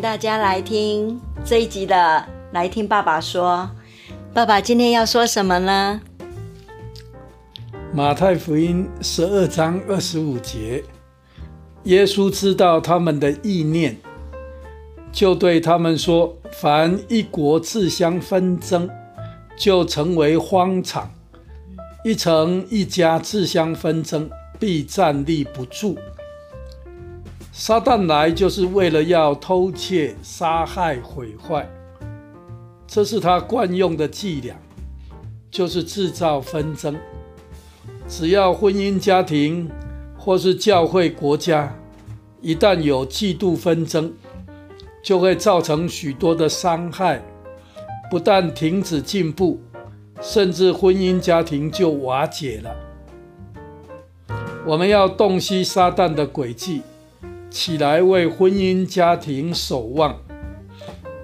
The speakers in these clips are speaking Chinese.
大家来听这一集的，来听爸爸说。爸爸今天要说什么呢？马太福音十二章二十五节，耶稣知道他们的意念，就对他们说：“凡一国自相纷争，就成为荒场；一城一家自相纷争，必站立不住。”撒旦来就是为了要偷窃、杀害、毁坏，这是他惯用的伎俩，就是制造纷争。只要婚姻家庭或是教会国家一旦有嫉妒纷争，就会造成许多的伤害，不但停止进步，甚至婚姻家庭就瓦解了。我们要洞悉撒旦的诡计。起来为婚姻家庭守望，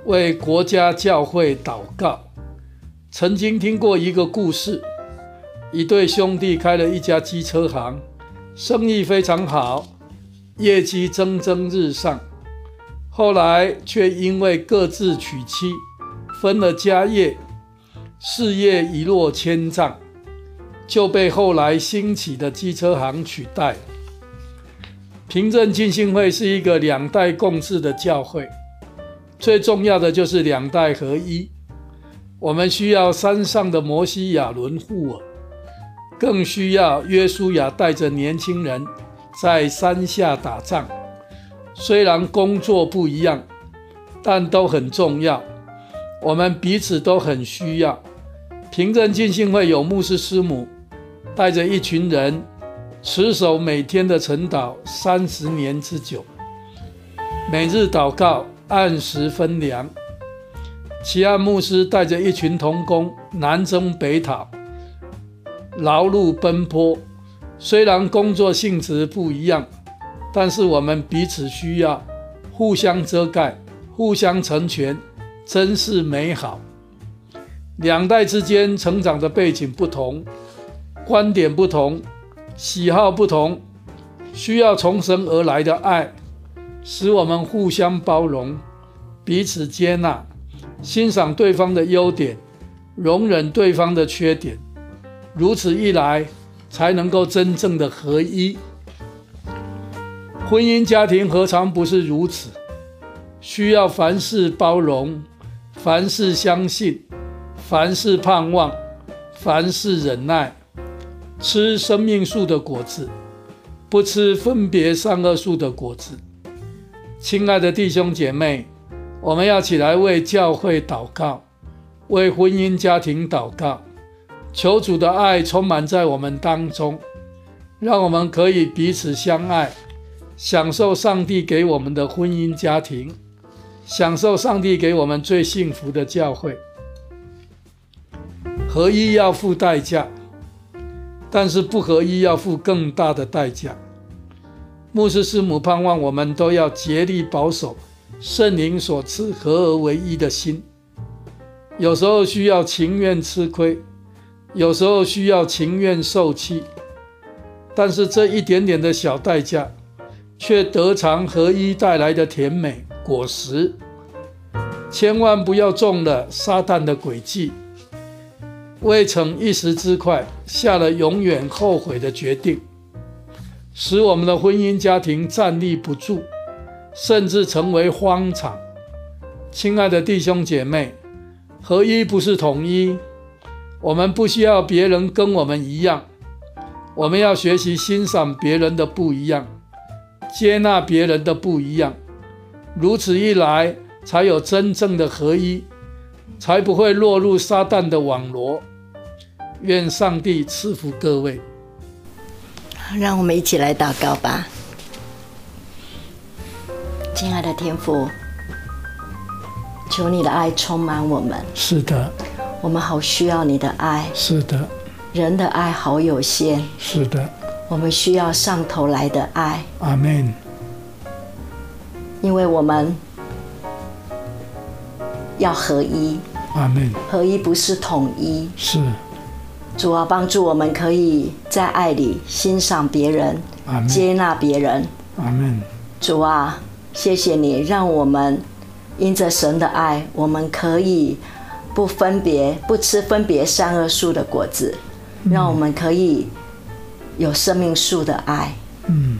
为国家教会祷告。曾经听过一个故事，一对兄弟开了一家机车行，生意非常好，业绩蒸蒸日上。后来却因为各自娶妻，分了家业，事业一落千丈，就被后来兴起的机车行取代。平镇浸信会是一个两代共治的教会，最重要的就是两代合一。我们需要山上的摩西亚伦护耳，更需要约书亚带着年轻人在山下打仗。虽然工作不一样，但都很重要。我们彼此都很需要。平镇浸信会有牧师师母带着一群人。持守每天的晨祷三十年之久，每日祷告，按时分粮。齐安牧师带着一群同工南征北讨，劳碌奔波。虽然工作性质不一样，但是我们彼此需要，互相遮盖，互相成全，真是美好。两代之间成长的背景不同，观点不同。喜好不同，需要从神而来的爱，使我们互相包容，彼此接纳，欣赏对方的优点，容忍对方的缺点。如此一来，才能够真正的合一。婚姻家庭何尝不是如此？需要凡事包容，凡事相信，凡事盼望，凡事忍耐。吃生命树的果子，不吃分别善恶树的果子。亲爱的弟兄姐妹，我们要起来为教会祷告，为婚姻家庭祷告，求主的爱充满在我们当中，让我们可以彼此相爱，享受上帝给我们的婚姻家庭，享受上帝给我们最幸福的教会。合一要付代价。但是不合一要付更大的代价。牧师师母盼望我们都要竭力保守圣灵所赐合而为一的心。有时候需要情愿吃亏，有时候需要情愿受气，但是这一点点的小代价，却得偿合一带来的甜美果实。千万不要中了撒旦的诡计。为逞一时之快，下了永远后悔的决定，使我们的婚姻家庭站立不住，甚至成为荒场。亲爱的弟兄姐妹，合一不是统一，我们不需要别人跟我们一样，我们要学习欣赏别人的不一样，接纳别人的不一样，如此一来，才有真正的合一。才不会落入撒旦的网罗。愿上帝赐福各位。让我们一起来祷告吧。亲爱的天父，求你的爱充满我们。是的。我们好需要你的爱。是的。人的爱好有限。是的。我们需要上头来的爱。阿门。因为我们。要合一，阿门。合一不是统一，是。主啊，帮助我们可以在爱里欣赏别人，接纳别人，阿门。主啊，谢谢你让我们因着神的爱，我们可以不分别，不吃分别善恶树的果子，让我们可以有生命树的爱。嗯，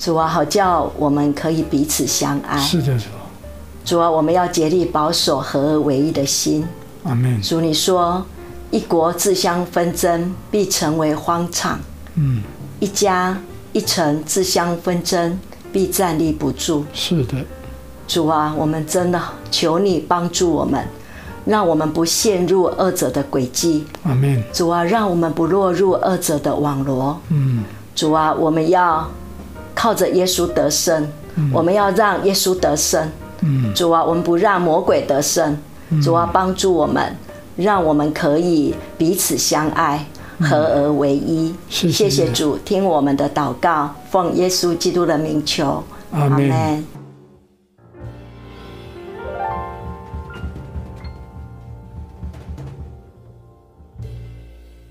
主啊，好叫我们可以彼此相爱。是的，主。主啊，我们要竭力保守合而为一的心。阿门。主，你说一国自相纷争，必成为荒场。嗯。一家一城自相纷争，必站立不住。是的。主啊，我们真的求你帮助我们，让我们不陷入二者的诡计。阿门。主啊，让我们不落入二者的网罗。嗯。主啊，我们要靠着耶稣得胜。嗯。我们要让耶稣得胜。嗯，主啊，我们不让魔鬼得胜。主啊，帮助我们，让我们可以彼此相爱，合而为一。谢谢主，听我们的祷告，奉耶稣基督的名求，阿门。